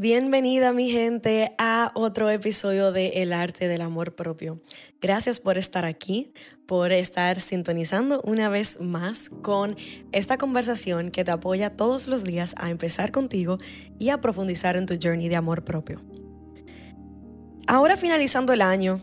Bienvenida mi gente a otro episodio de El arte del amor propio. Gracias por estar aquí, por estar sintonizando una vez más con esta conversación que te apoya todos los días a empezar contigo y a profundizar en tu journey de amor propio. Ahora finalizando el año,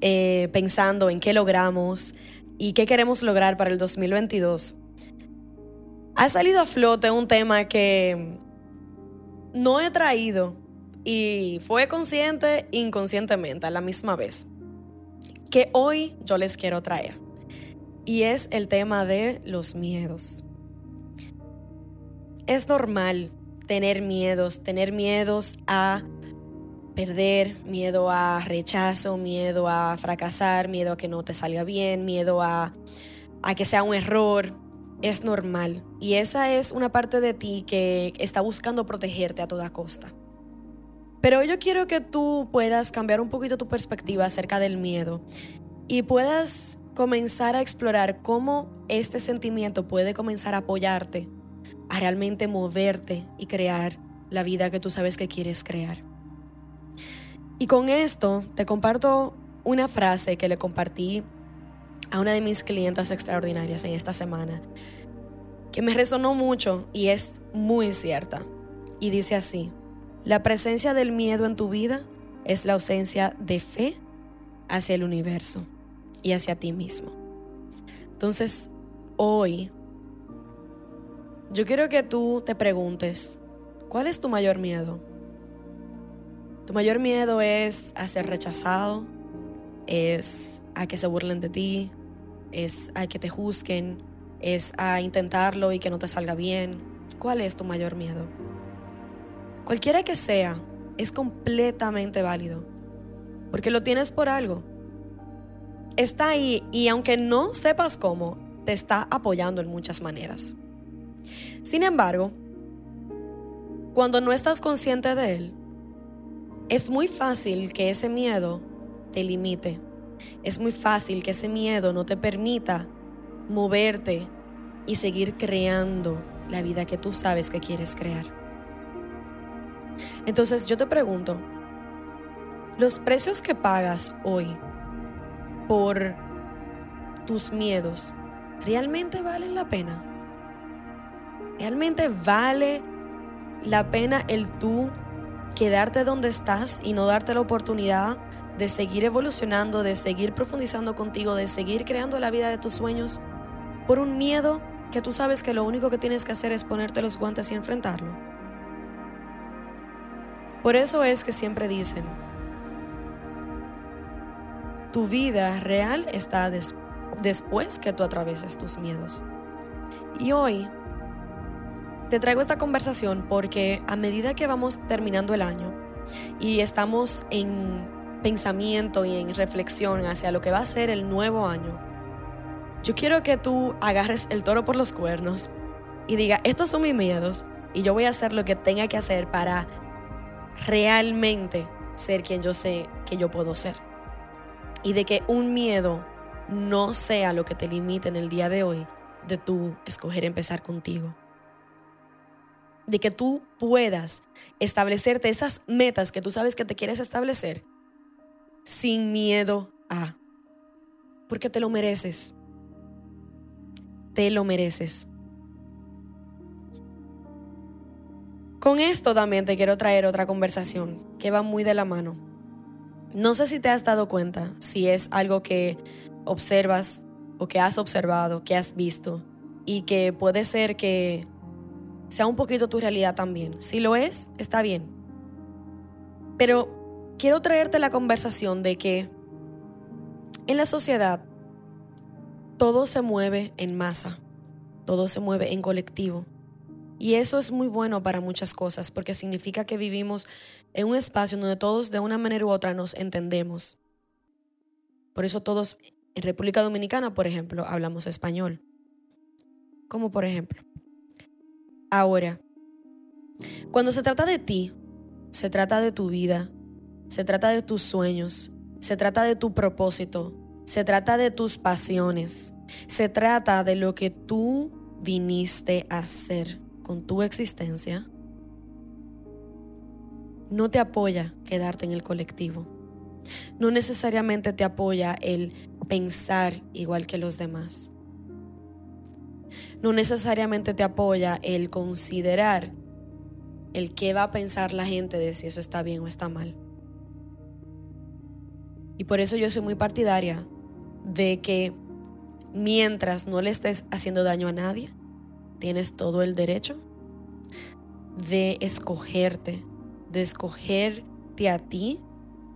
eh, pensando en qué logramos, y qué queremos lograr para el 2022, ha salido a flote un tema que no he traído y fue consciente inconscientemente a la misma vez, que hoy yo les quiero traer. Y es el tema de los miedos. Es normal tener miedos, tener miedos a perder, miedo a rechazo, miedo a fracasar, miedo a que no te salga bien, miedo a, a que sea un error. Es normal. Y esa es una parte de ti que está buscando protegerte a toda costa. Pero yo quiero que tú puedas cambiar un poquito tu perspectiva acerca del miedo y puedas comenzar a explorar cómo este sentimiento puede comenzar a apoyarte a realmente moverte y crear la vida que tú sabes que quieres crear. Y con esto te comparto una frase que le compartí a una de mis clientas extraordinarias en esta semana, que me resonó mucho y es muy cierta. Y dice así, la presencia del miedo en tu vida es la ausencia de fe hacia el universo y hacia ti mismo. Entonces, hoy, yo quiero que tú te preguntes, ¿cuál es tu mayor miedo? Tu mayor miedo es a ser rechazado, es a que se burlen de ti, es a que te juzguen, es a intentarlo y que no te salga bien. ¿Cuál es tu mayor miedo? Cualquiera que sea, es completamente válido, porque lo tienes por algo. Está ahí y aunque no sepas cómo, te está apoyando en muchas maneras. Sin embargo, cuando no estás consciente de él, es muy fácil que ese miedo te limite. Es muy fácil que ese miedo no te permita moverte y seguir creando la vida que tú sabes que quieres crear. Entonces yo te pregunto, ¿los precios que pagas hoy por tus miedos realmente valen la pena? ¿Realmente vale la pena el tú quedarte donde estás y no darte la oportunidad de seguir evolucionando, de seguir profundizando contigo, de seguir creando la vida de tus sueños por un miedo que tú sabes que lo único que tienes que hacer es ponerte los guantes y enfrentarlo. Por eso es que siempre dicen, tu vida real está después que tú atraveses tus miedos. Y hoy te traigo esta conversación porque a medida que vamos terminando el año y estamos en pensamiento y en reflexión hacia lo que va a ser el nuevo año, yo quiero que tú agarres el toro por los cuernos y diga, estos son mis miedos y yo voy a hacer lo que tenga que hacer para realmente ser quien yo sé que yo puedo ser. Y de que un miedo no sea lo que te limite en el día de hoy de tú escoger empezar contigo de que tú puedas establecerte esas metas que tú sabes que te quieres establecer sin miedo a. Porque te lo mereces. Te lo mereces. Con esto también te quiero traer otra conversación que va muy de la mano. No sé si te has dado cuenta, si es algo que observas o que has observado, que has visto y que puede ser que sea un poquito tu realidad también. Si lo es, está bien. Pero quiero traerte la conversación de que en la sociedad todo se mueve en masa, todo se mueve en colectivo. Y eso es muy bueno para muchas cosas porque significa que vivimos en un espacio donde todos de una manera u otra nos entendemos. Por eso todos En República Dominicana, por ejemplo, hablamos español. Como por ejemplo. Ahora, cuando se trata de ti, se trata de tu vida, se trata de tus sueños, se trata de tu propósito, se trata de tus pasiones, se trata de lo que tú viniste a hacer con tu existencia. No te apoya quedarte en el colectivo. No necesariamente te apoya el pensar igual que los demás. No necesariamente te apoya el considerar el qué va a pensar la gente de si eso está bien o está mal. Y por eso yo soy muy partidaria de que mientras no le estés haciendo daño a nadie, tienes todo el derecho de escogerte, de escogerte a ti,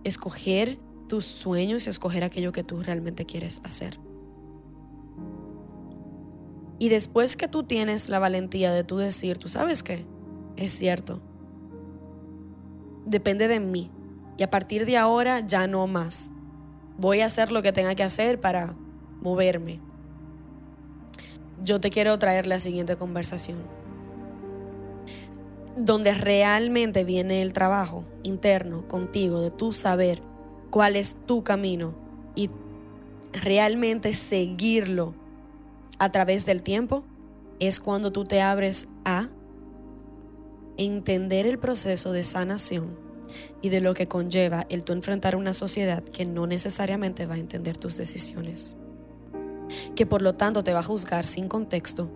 escoger tus sueños y escoger aquello que tú realmente quieres hacer. Y después que tú tienes la valentía de tú decir, tú sabes qué, es cierto, depende de mí. Y a partir de ahora ya no más. Voy a hacer lo que tenga que hacer para moverme. Yo te quiero traer la siguiente conversación. Donde realmente viene el trabajo interno contigo de tú saber cuál es tu camino y realmente seguirlo a través del tiempo, es cuando tú te abres a entender el proceso de sanación y de lo que conlleva el tú enfrentar una sociedad que no necesariamente va a entender tus decisiones, que por lo tanto te va a juzgar sin contexto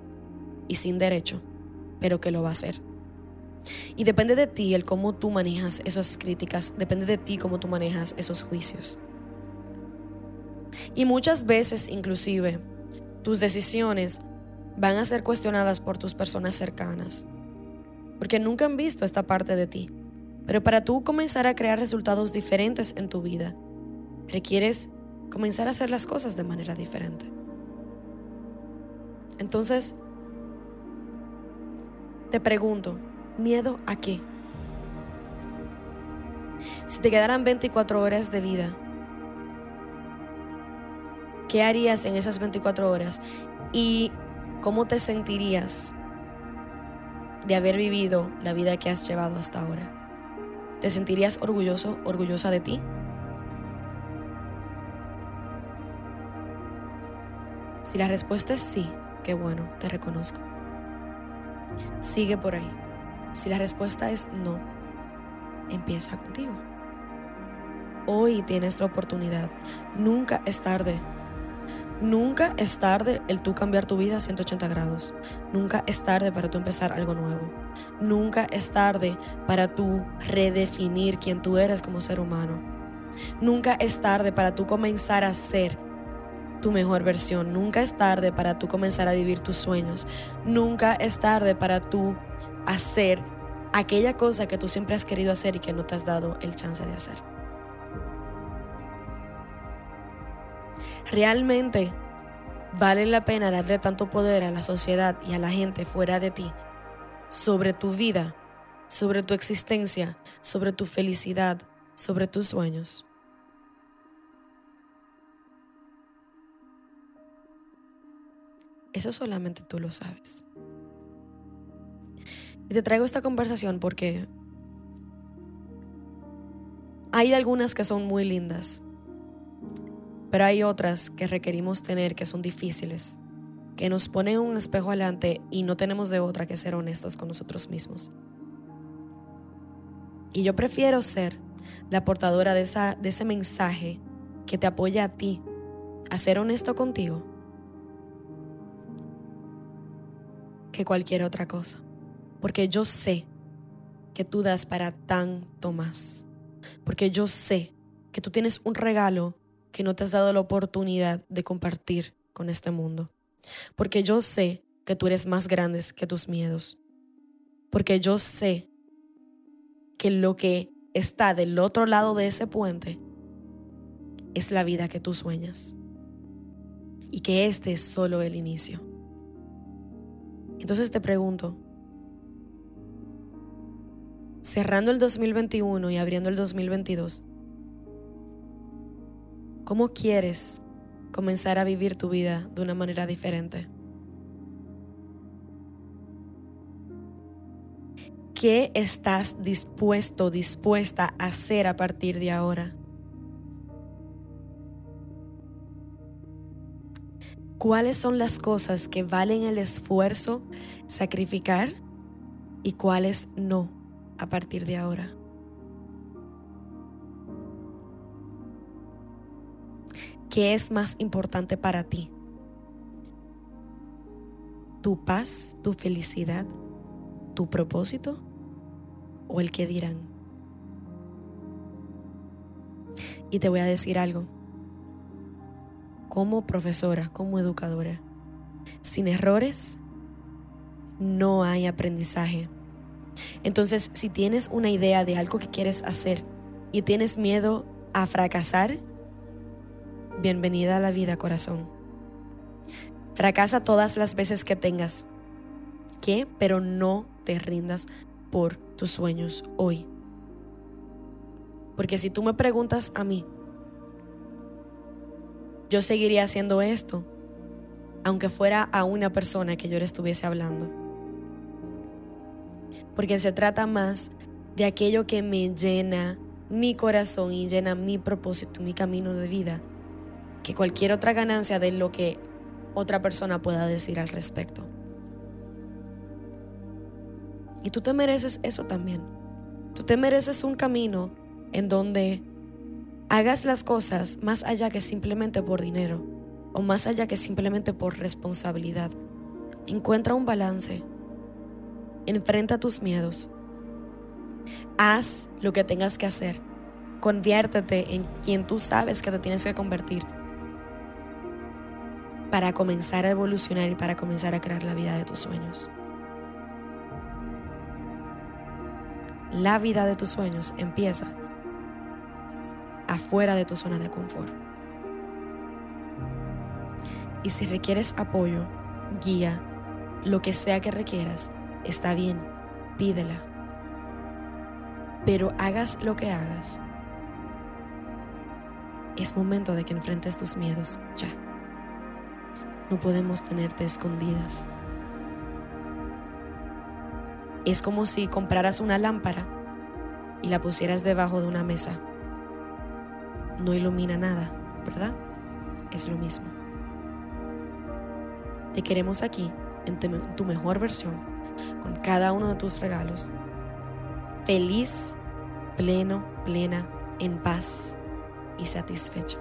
y sin derecho, pero que lo va a hacer. Y depende de ti el cómo tú manejas esas críticas, depende de ti cómo tú manejas esos juicios. Y muchas veces inclusive tus decisiones van a ser cuestionadas por tus personas cercanas, porque nunca han visto esta parte de ti. Pero para tú comenzar a crear resultados diferentes en tu vida, requieres comenzar a hacer las cosas de manera diferente. Entonces, te pregunto, ¿miedo a qué? Si te quedaran 24 horas de vida, ¿qué harías en esas 24 horas? ¿Y cómo te sentirías de haber vivido la vida que has llevado hasta ahora? ¿Te sentirías orgulloso, orgullosa de ti? Si la respuesta es sí, qué bueno, te reconozco. Sigue por ahí. Si la respuesta es no, empieza contigo. Hoy tienes la oportunidad. Nunca es tarde Nunca es tarde el tú cambiar tu vida a 180 grados. Nunca es tarde para tú empezar algo nuevo. Nunca es tarde para tú redefinir quién tú eres como ser humano. Nunca es tarde para tú comenzar a ser tu mejor versión. Nunca es tarde para tú comenzar a vivir tus sueños. Nunca es tarde para tú hacer aquella cosa que tú siempre has querido hacer y que no te has dado el chance de hacer. ¿Realmente vale la pena darle tanto poder a la sociedad y a la gente fuera de ti sobre tu vida, sobre tu existencia, sobre tu felicidad, sobre tus sueños? Eso solamente tú lo sabes. Y te traigo esta conversación porque hay algunas que son muy lindas pero hay otras que requerimos tener que son difíciles, que nos ponen un espejo adelante y no tenemos de otra que ser honestos con nosotros mismos. Y yo prefiero ser la portadora de, esa, de ese mensaje que te apoya a ti a ser honesto contigo que cualquier otra cosa. Porque yo sé que tú das para tanto más. Porque yo sé que tú tienes un regalo que no te has dado la oportunidad de compartir con este mundo. Porque yo sé que tú eres más grande que tus miedos. Porque yo sé que lo que está del otro lado de ese puente es la vida que tú sueñas. Y que este es solo el inicio. Entonces te pregunto, cerrando el 2021 y abriendo el 2022, ¿Cómo quieres comenzar a vivir tu vida de una manera diferente. ¿Qué estás dispuesto, dispuesta a hacer a partir de ahora? ¿Cuáles son las cosas que valen el esfuerzo sacrificar y cuáles no a partir de ahora? ¿Qué es más importante para ti? ¿Tu paz, tu felicidad, tu propósito o el que dirán? Y te voy a decir algo. Como profesora, como educadora, sin errores no hay aprendizaje. Entonces, si tienes una idea de algo que quieres hacer y tienes miedo a fracasar, Bienvenida a la vida, corazón. Fracasa todas las veces que tengas que, pero no te rindas por tus sueños hoy. Porque si tú me preguntas a mí, yo seguiría haciendo esto, aunque fuera a una persona que yo le estuviese hablando. Porque se trata más de aquello que me llena mi corazón y llena mi propósito, mi camino de vida que cualquier otra ganancia de lo que otra persona pueda decir al respecto. Y tú te mereces eso también. Tú te mereces un camino en donde hagas las cosas más allá que simplemente por dinero o más allá que simplemente por responsabilidad. Encuentra un balance. Enfrenta tus miedos. Haz lo que tengas que hacer. Conviértete en quien tú sabes que te tienes que convertir para comenzar a evolucionar y para comenzar a crear la vida de tus sueños. La vida de tus sueños empieza afuera de tu zona de confort. Y si requieres apoyo, guía, lo que sea que requieras, está bien, pídela. Pero hagas lo que hagas, es momento de que enfrentes tus miedos ya. No podemos tenerte escondidas. Es como si compraras una lámpara y la pusieras debajo de una mesa. No ilumina nada, ¿verdad? Es lo mismo. Te queremos aquí en tu mejor versión, con cada uno de tus regalos. Feliz, pleno, plena, en paz y satisfecho,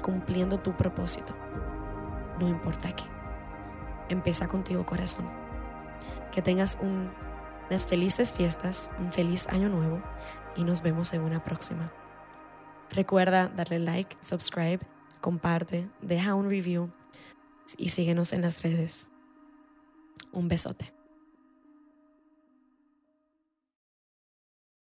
cumpliendo tu propósito no importa qué. Empieza contigo, corazón. Que tengas unas felices fiestas, un feliz año nuevo y nos vemos en una próxima. Recuerda darle like, subscribe, comparte, deja un review y síguenos en las redes. Un besote.